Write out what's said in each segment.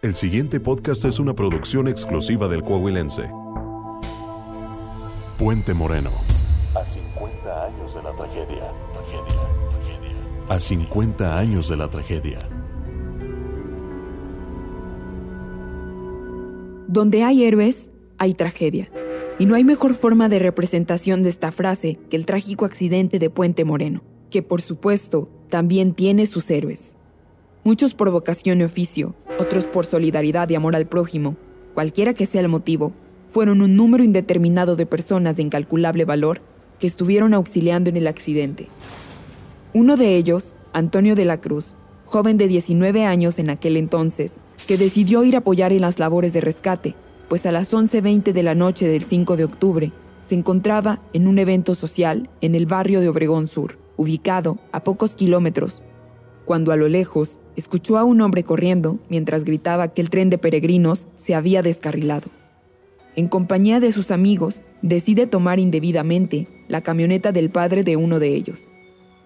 El siguiente podcast es una producción exclusiva del Coahuilense. Puente Moreno. A 50 años de la tragedia. Tragedia. Tragedia. A 50 años de la tragedia. Donde hay héroes, hay tragedia. Y no hay mejor forma de representación de esta frase que el trágico accidente de Puente Moreno, que por supuesto también tiene sus héroes. Muchos por vocación y oficio, otros por solidaridad y amor al prójimo, cualquiera que sea el motivo, fueron un número indeterminado de personas de incalculable valor que estuvieron auxiliando en el accidente. Uno de ellos, Antonio de la Cruz, joven de 19 años en aquel entonces, que decidió ir a apoyar en las labores de rescate, pues a las 11.20 de la noche del 5 de octubre se encontraba en un evento social en el barrio de Obregón Sur, ubicado a pocos kilómetros, cuando a lo lejos escuchó a un hombre corriendo mientras gritaba que el tren de peregrinos se había descarrilado. En compañía de sus amigos, decide tomar indebidamente la camioneta del padre de uno de ellos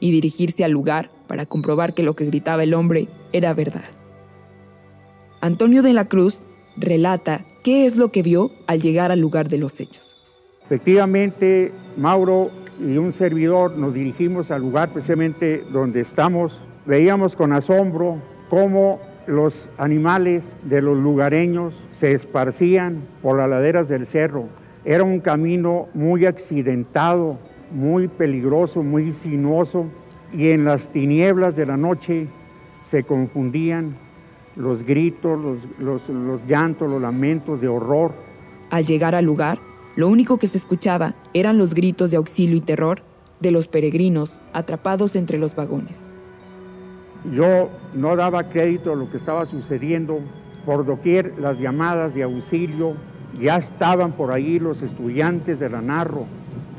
y dirigirse al lugar para comprobar que lo que gritaba el hombre era verdad. Antonio de la Cruz relata qué es lo que vio al llegar al lugar de los hechos. Efectivamente, Mauro y un servidor nos dirigimos al lugar precisamente donde estamos veíamos con asombro cómo los animales de los lugareños se esparcían por las laderas del cerro. Era un camino muy accidentado, muy peligroso, muy sinuoso, y en las tinieblas de la noche se confundían los gritos, los, los llantos, los lamentos de horror. Al llegar al lugar, lo único que se escuchaba eran los gritos de auxilio y terror de los peregrinos atrapados entre los vagones. Yo no daba crédito a lo que estaba sucediendo. Por doquier las llamadas de auxilio, ya estaban por ahí los estudiantes de la Narro,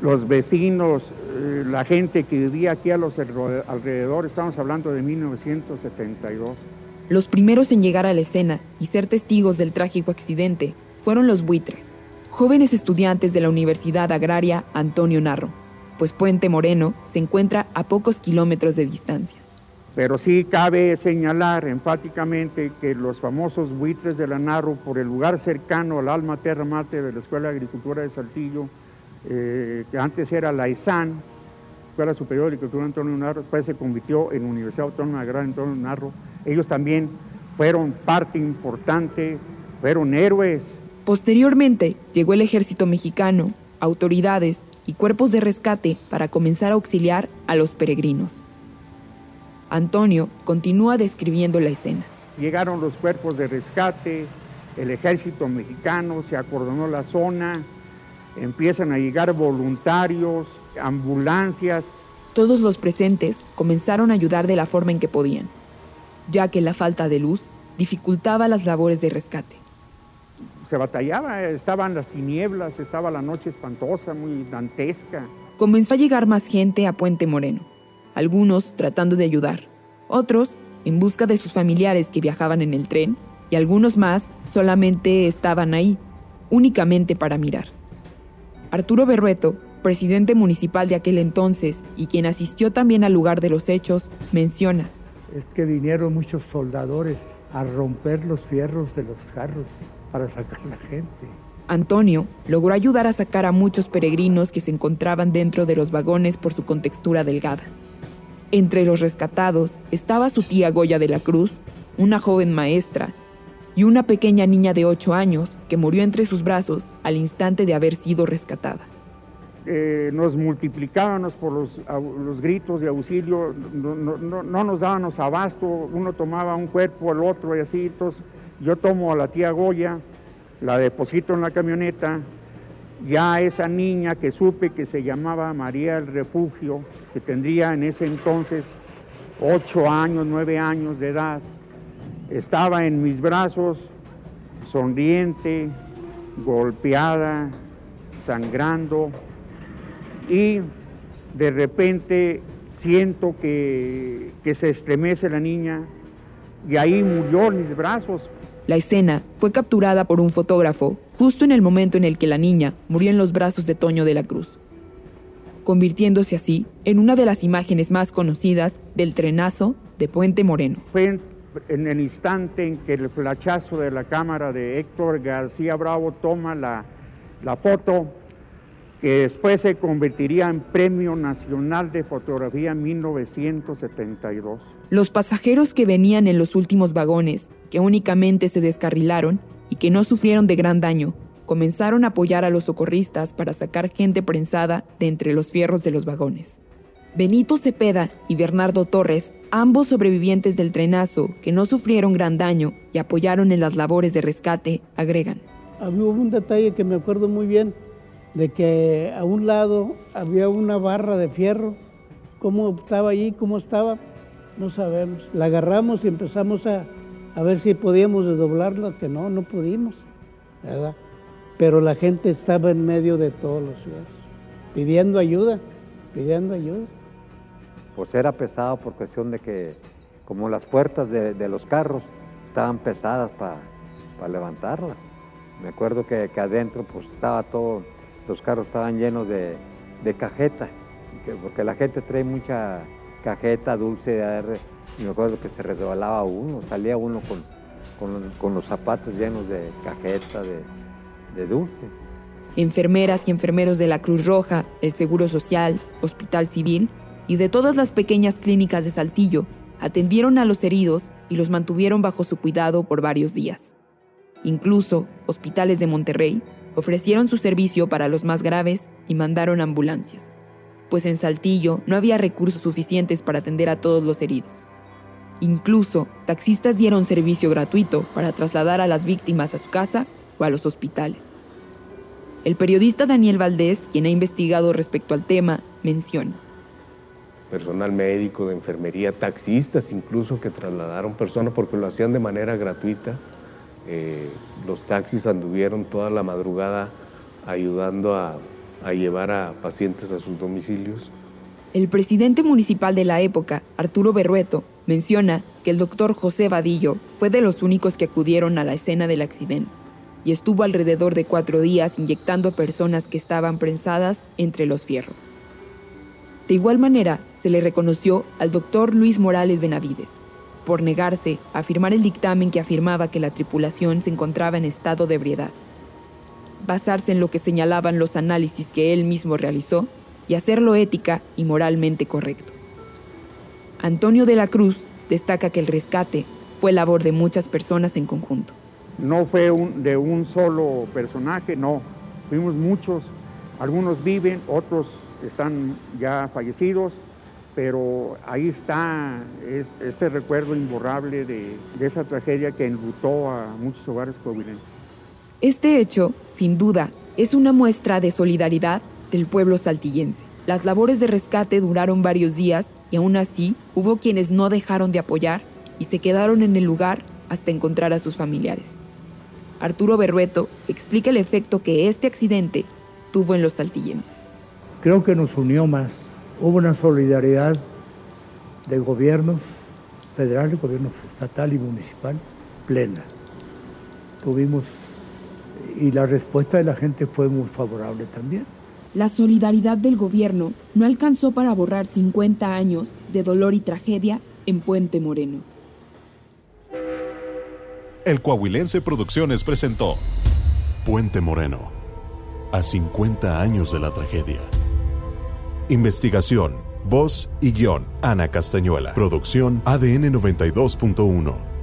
los vecinos, eh, la gente que vivía aquí a los alrededores, estamos hablando de 1972. Los primeros en llegar a la escena y ser testigos del trágico accidente fueron los buitres, jóvenes estudiantes de la Universidad Agraria Antonio Narro, pues Puente Moreno se encuentra a pocos kilómetros de distancia. Pero sí cabe señalar enfáticamente que los famosos buitres de la Narro, por el lugar cercano al alma terra mate de la Escuela de Agricultura de Saltillo, eh, que antes era la ESAN, Escuela Superior de Agricultura Antonio Narro, después se convirtió en Universidad Autónoma Agraria Antonio Narro, ellos también fueron parte importante, fueron héroes. Posteriormente llegó el ejército mexicano, autoridades y cuerpos de rescate para comenzar a auxiliar a los peregrinos. Antonio continúa describiendo la escena. Llegaron los cuerpos de rescate, el ejército mexicano, se acordonó la zona, empiezan a llegar voluntarios, ambulancias. Todos los presentes comenzaron a ayudar de la forma en que podían, ya que la falta de luz dificultaba las labores de rescate. Se batallaba, estaban las tinieblas, estaba la noche espantosa, muy dantesca. Comenzó a llegar más gente a Puente Moreno algunos tratando de ayudar, otros en busca de sus familiares que viajaban en el tren y algunos más solamente estaban ahí, únicamente para mirar. Arturo Berrueto, presidente municipal de aquel entonces y quien asistió también al lugar de los hechos, menciona. Es que vinieron muchos soldadores a romper los fierros de los carros para sacar la gente. Antonio logró ayudar a sacar a muchos peregrinos que se encontraban dentro de los vagones por su contextura delgada. Entre los rescatados estaba su tía Goya de la Cruz, una joven maestra, y una pequeña niña de 8 años que murió entre sus brazos al instante de haber sido rescatada. Eh, nos multiplicábamos por los, gritos de auxilio, no, nos dábamos abasto, uno tomaba un cuerpo, el otro y así. Entonces, yo tomo a la tía Goya, la deposito en la camioneta, ya esa niña que supe que se llamaba María del Refugio, que tendría en ese entonces ocho años, nueve años de edad, estaba en mis brazos, sonriente, golpeada, sangrando, y de repente siento que, que se estremece la niña, y ahí murió en mis brazos, la escena fue capturada por un fotógrafo justo en el momento en el que la niña murió en los brazos de Toño de la Cruz, convirtiéndose así en una de las imágenes más conocidas del trenazo de Puente Moreno. Fue en el instante en que el flachazo de la cámara de Héctor García Bravo toma la, la foto, que después se convertiría en Premio Nacional de Fotografía en 1972. Los pasajeros que venían en los últimos vagones, que únicamente se descarrilaron y que no sufrieron de gran daño, comenzaron a apoyar a los socorristas para sacar gente prensada de entre los fierros de los vagones. Benito Cepeda y Bernardo Torres, ambos sobrevivientes del trenazo que no sufrieron gran daño y apoyaron en las labores de rescate, agregan. Había un detalle que me acuerdo muy bien, de que a un lado había una barra de fierro. ¿Cómo estaba ahí? ¿Cómo estaba? No sabemos. La agarramos y empezamos a, a ver si podíamos desdoblarla, que no, no pudimos, ¿verdad? Pero la gente estaba en medio de todos los fierros, pidiendo ayuda, pidiendo ayuda. Pues era pesado por cuestión de que, como las puertas de, de los carros estaban pesadas para levantarlas. Me acuerdo que, que, adentro pues estaba todo, los carros estaban llenos de, cajeta, porque la gente trae mucha cajeta dulce de me acuerdo que se resbalaba uno, salía uno con los zapatos llenos de cajeta, de, de dulce. Enfermeras y enfermeros de la Cruz Roja, el Seguro Social, Hospital Civil y de todas las pequeñas clínicas de Saltillo atendieron a los heridos y los mantuvieron bajo su cuidado por varios días. Incluso hospitales de Monterrey ofrecieron su servicio para los más graves y mandaron ambulancias, pues en Saltillo no había recursos suficientes para atender a todos los heridos. Incluso taxistas dieron servicio gratuito para trasladar a las víctimas a su casa o a los hospitales. El periodista Daniel Valdés, quien ha investigado respecto al tema, menciona. Personal médico, de enfermería, taxistas incluso que trasladaron personas porque lo hacían de manera gratuita. Eh, los taxis anduvieron toda la madrugada ayudando a, a llevar a pacientes a sus domicilios. El presidente municipal de la época, Arturo Berrueto, menciona que el doctor José Vadillo fue de los únicos que acudieron a la escena del accidente y estuvo alrededor de cuatro días inyectando a personas que estaban prensadas entre los fierros. De igual manera, se le reconoció al doctor Luis Morales Benavides, por negarse a firmar el dictamen que afirmaba que la tripulación se encontraba en estado de ebriedad. Basarse en lo que señalaban los análisis que él mismo realizó y hacerlo ética y moralmente correcto. Antonio de la Cruz destaca que el rescate fue labor de muchas personas en conjunto. No fue de un solo personaje, no. Fuimos muchos. Algunos viven, otros están ya fallecidos, pero ahí está es, ese recuerdo imborrable de, de, esa tragedia que enlutó a muchos hogares coahuilenses. Este hecho, sin duda, es una muestra de solidaridad del pueblo saltillense. Las labores de rescate duraron varios días y aún así hubo quienes no dejaron de apoyar y se quedaron en el lugar hasta encontrar a sus familiares. Arturo Berrueto explica el efecto que este accidente tuvo en los saltillenses. Creo que nos unió más. Hubo una solidaridad de gobiernos federal, gobierno estatal y municipal plena. Tuvimos y la respuesta de la gente fue muy favorable también. La solidaridad del gobierno no alcanzó para borrar 50 años de dolor y tragedia en Puente Moreno. El Coahuilense Producciones presentó Puente Moreno, a 50 años de la tragedia. Investigación, voz y guion, Ana Castañuela. Producción ADN 92.1.